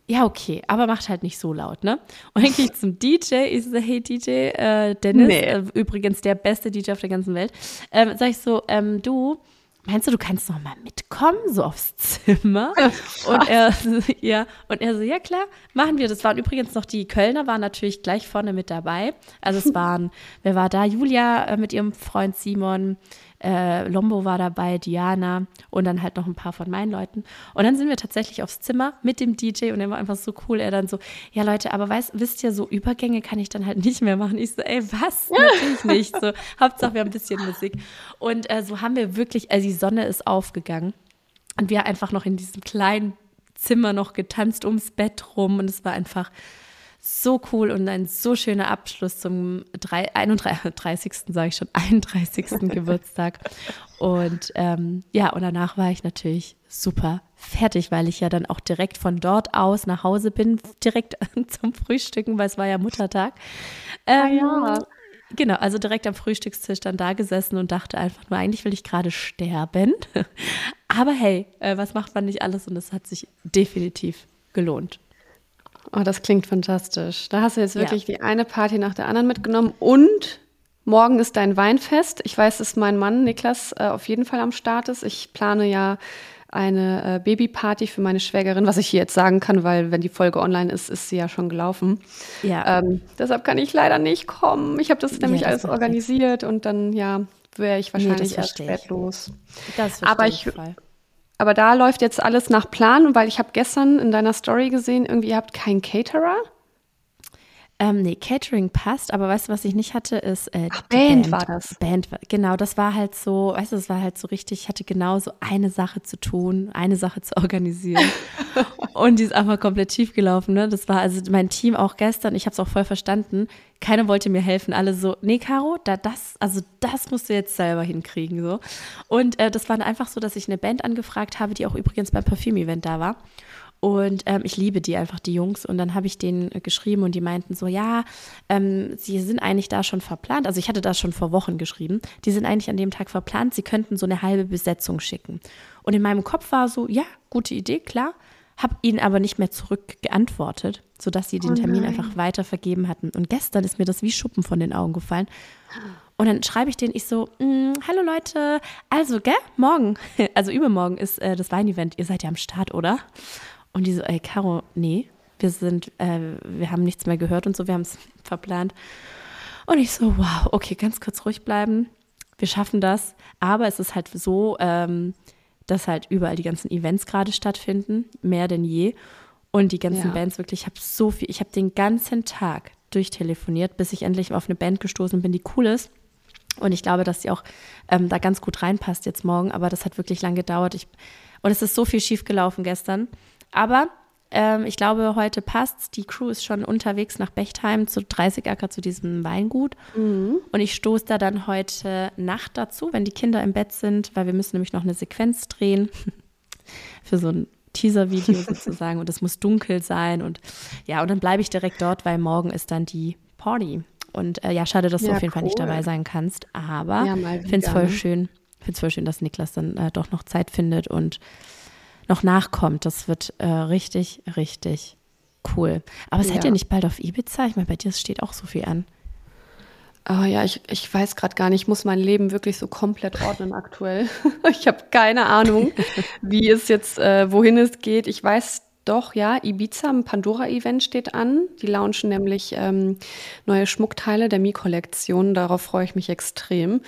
ja, okay, aber macht halt nicht so laut, ne? Und dann gehe ich zum DJ, ich so, hey DJ, äh, Dennis, nee. äh, übrigens der beste DJ auf der ganzen Welt, ähm, sag ich so, ähm, du, meinst du, du kannst noch mal mitkommen, so aufs Zimmer? und er, ja, und er so, ja klar, machen wir. Das waren übrigens noch die Kölner, waren natürlich gleich vorne mit dabei. Also es waren, wer war da? Julia äh, mit ihrem Freund Simon, äh, Lombo war dabei, Diana und dann halt noch ein paar von meinen Leuten. Und dann sind wir tatsächlich aufs Zimmer mit dem DJ und er war einfach so cool. Er dann so, ja Leute, aber weißt, wisst ihr, so Übergänge kann ich dann halt nicht mehr machen. Ich so, ey, was? Natürlich nicht. So, Hauptsache wir haben ein bisschen Musik. Und äh, so haben wir wirklich, also die Sonne ist aufgegangen und wir einfach noch in diesem kleinen Zimmer noch getanzt ums Bett rum und es war einfach so cool und ein so schöner Abschluss zum 3, 31. sage ich schon, 31. Geburtstag. Und ähm, ja, und danach war ich natürlich super fertig, weil ich ja dann auch direkt von dort aus nach Hause bin, direkt zum Frühstücken, weil es war ja Muttertag. Ah ähm, ja. Genau, also direkt am Frühstückstisch dann da gesessen und dachte einfach nur, eigentlich will ich gerade sterben. Aber hey, äh, was macht man nicht alles? Und es hat sich definitiv gelohnt. Oh, das klingt fantastisch. Da hast du jetzt wirklich ja. die eine Party nach der anderen mitgenommen und morgen ist dein Weinfest. Ich weiß, dass mein Mann Niklas äh, auf jeden Fall am Start ist. Ich plane ja eine äh, Babyparty für meine Schwägerin, was ich hier jetzt sagen kann, weil wenn die Folge online ist, ist sie ja schon gelaufen. Ja. Ähm, deshalb kann ich leider nicht kommen. Ich habe das nämlich ja, das alles organisiert und dann ja wäre ich wahrscheinlich nee, erst spät los. Das Aber ich, Fall. Aber da läuft jetzt alles nach Plan, weil ich habe gestern in deiner Story gesehen, irgendwie ihr habt keinen Caterer. Ähm, nee, Catering passt, aber weißt du, was ich nicht hatte, ist äh, Ach, Band, Band, war das. Band, genau, das war halt so, weißt du, das war halt so richtig, ich hatte genau so eine Sache zu tun, eine Sache zu organisieren und die ist einfach komplett schief gelaufen, ne? Das war also mein Team auch gestern, ich habe es auch voll verstanden, keiner wollte mir helfen, alle so, nee, Caro, da das, also das musst du jetzt selber hinkriegen, so. Und äh, das war einfach so, dass ich eine Band angefragt habe, die auch übrigens beim Parfüm-Event da war. Und ähm, ich liebe die einfach, die Jungs. Und dann habe ich denen äh, geschrieben und die meinten so, ja, ähm, sie sind eigentlich da schon verplant. Also ich hatte das schon vor Wochen geschrieben. Die sind eigentlich an dem Tag verplant. Sie könnten so eine halbe Besetzung schicken. Und in meinem Kopf war so, ja, gute Idee, klar. Habe ihnen aber nicht mehr zurückgeantwortet, sodass sie den oh Termin einfach weiter vergeben hatten. Und gestern ist mir das wie Schuppen von den Augen gefallen. Und dann schreibe ich denen, ich so, mm, hallo Leute, also, gell, morgen, also übermorgen ist äh, das Weinevent, ihr seid ja am Start, oder? Und die so, ey, Caro, nee, wir sind, äh, wir haben nichts mehr gehört und so, wir haben es verplant. Und ich so, wow, okay, ganz kurz ruhig bleiben. Wir schaffen das. Aber es ist halt so, ähm, dass halt überall die ganzen Events gerade stattfinden, mehr denn je. Und die ganzen ja. Bands wirklich, ich habe so viel, ich habe den ganzen Tag durchtelefoniert, bis ich endlich auf eine Band gestoßen bin, die cool ist. Und ich glaube, dass sie auch ähm, da ganz gut reinpasst jetzt morgen. Aber das hat wirklich lange gedauert. Ich, und es ist so viel schief gelaufen gestern. Aber ähm, ich glaube, heute passt's. Die Crew ist schon unterwegs nach Bechtheim zu 30 Acker zu diesem Weingut. Mhm. Und ich stoße da dann heute Nacht dazu, wenn die Kinder im Bett sind, weil wir müssen nämlich noch eine Sequenz drehen für so ein Teaser-Video sozusagen. und es muss dunkel sein. Und ja, und dann bleibe ich direkt dort, weil morgen ist dann die Party. Und äh, ja, schade, dass ja, du auf jeden cool. Fall nicht dabei sein kannst. Aber ich ja, finde es voll ne? schön. Finde es voll schön, dass Niklas dann äh, doch noch Zeit findet und noch nachkommt. Das wird äh, richtig, richtig cool. Aber seid ja. ihr nicht bald auf Ibiza? Ich meine, bei dir steht auch so viel an. Oh ja, ich, ich weiß gerade gar nicht, ich muss mein Leben wirklich so komplett ordnen aktuell. ich habe keine Ahnung, wie es jetzt, äh, wohin es geht. Ich weiß doch, ja, Ibiza, ein Pandora-Event steht an. Die launchen nämlich ähm, neue Schmuckteile der Mi-Kollektion. Darauf freue ich mich extrem.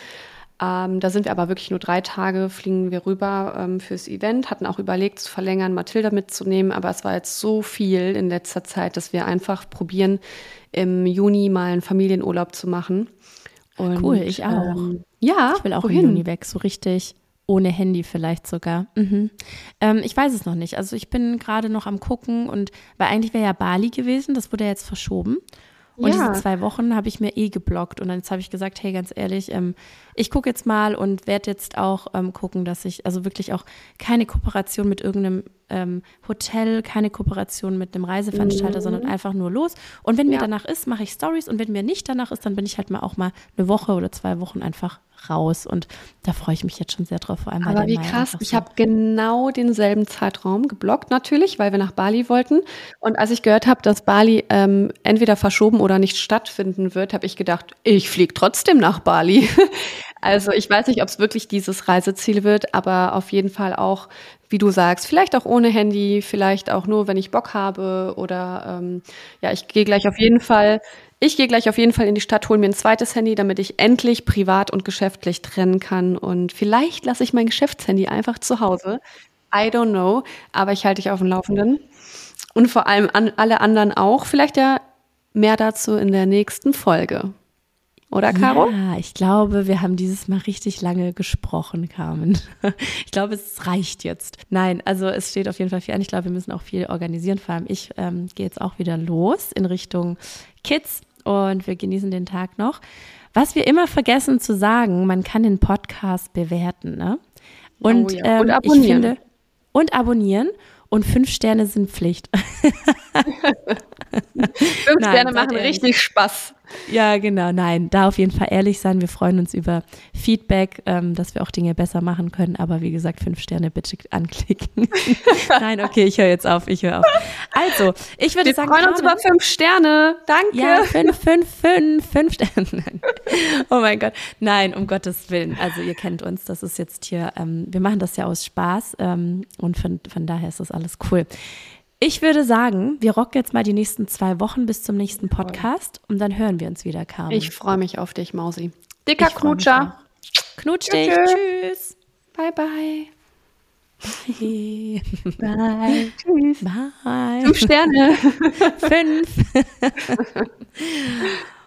Ähm, da sind wir aber wirklich nur drei Tage, fliegen wir rüber ähm, fürs Event, hatten auch überlegt zu verlängern, Mathilda mitzunehmen, aber es war jetzt so viel in letzter Zeit, dass wir einfach probieren, im Juni mal einen Familienurlaub zu machen. Und, cool, ich auch. Ähm, ja, ich will auch wohin? im Juni weg, so richtig ohne Handy vielleicht sogar. Mhm. Ähm, ich weiß es noch nicht. Also ich bin gerade noch am gucken und weil eigentlich wäre ja Bali gewesen, das wurde jetzt verschoben. Und ja. diese zwei Wochen habe ich mir eh geblockt. Und dann jetzt habe ich gesagt, hey, ganz ehrlich, ähm, ich gucke jetzt mal und werde jetzt auch ähm, gucken, dass ich also wirklich auch keine Kooperation mit irgendeinem ähm, Hotel, keine Kooperation mit einem Reiseveranstalter, mhm. sondern einfach nur los. Und wenn mir danach ist, mache ich Stories. Und wenn mir nicht danach ist, dann bin ich halt mal auch mal eine Woche oder zwei Wochen einfach raus. Und da freue ich mich jetzt schon sehr drauf. Vor allem Aber wie krass, ich habe genau denselben Zeitraum geblockt natürlich, weil wir nach Bali wollten. Und als ich gehört habe, dass Bali ähm, entweder verschoben oder nicht stattfinden wird, habe ich gedacht, ich fliege trotzdem nach Bali. also ich weiß nicht, ob es wirklich dieses Reiseziel wird, aber auf jeden Fall auch, wie du sagst, vielleicht auch ohne Handy, vielleicht auch nur, wenn ich Bock habe oder ähm, ja, ich gehe gleich auf jeden Fall ich gehe gleich auf jeden Fall in die Stadt, hole mir ein zweites Handy, damit ich endlich privat und geschäftlich trennen kann. Und vielleicht lasse ich mein Geschäftshandy einfach zu Hause. I don't know, aber ich halte dich auf dem Laufenden. Und vor allem an alle anderen auch. Vielleicht ja mehr dazu in der nächsten Folge. Oder, Caro? Ja, ich glaube, wir haben dieses Mal richtig lange gesprochen, Carmen. Ich glaube, es reicht jetzt. Nein, also es steht auf jeden Fall viel an. Ich glaube, wir müssen auch viel organisieren. Vor allem ich ähm, gehe jetzt auch wieder los in Richtung Kids und wir genießen den Tag noch. Was wir immer vergessen zu sagen, man kann den Podcast bewerten, ne? Und, oh ja. und ähm, abonnieren. Finde, und abonnieren. Und fünf Sterne sind Pflicht. fünf Nein, Sterne machen richtig Spaß. Ja, genau. Nein, da auf jeden Fall ehrlich sein. Wir freuen uns über Feedback, ähm, dass wir auch Dinge besser machen können. Aber wie gesagt, fünf Sterne bitte anklicken. Nein, okay, ich höre jetzt auf. Ich höre auf. Also, ich würde wir sagen. Wir freuen uns über fünf Sterne. Danke. Ja, fünf, fünf, fünf, fünf Sterne. oh mein Gott. Nein, um Gottes Willen. Also, ihr kennt uns. Das ist jetzt hier, ähm, wir machen das ja aus Spaß. Ähm, und von, von daher ist das alles cool. Ich würde sagen, wir rocken jetzt mal die nächsten zwei Wochen bis zum nächsten Podcast und dann hören wir uns wieder, Carmen. Ich freue mich auf dich, Mausi. Dicker ich Knutscher. Knutsch dich. Tschüss. Bye, bye. Bye. Bye. Tschüss. Bye. Fünf Sterne. Fünf.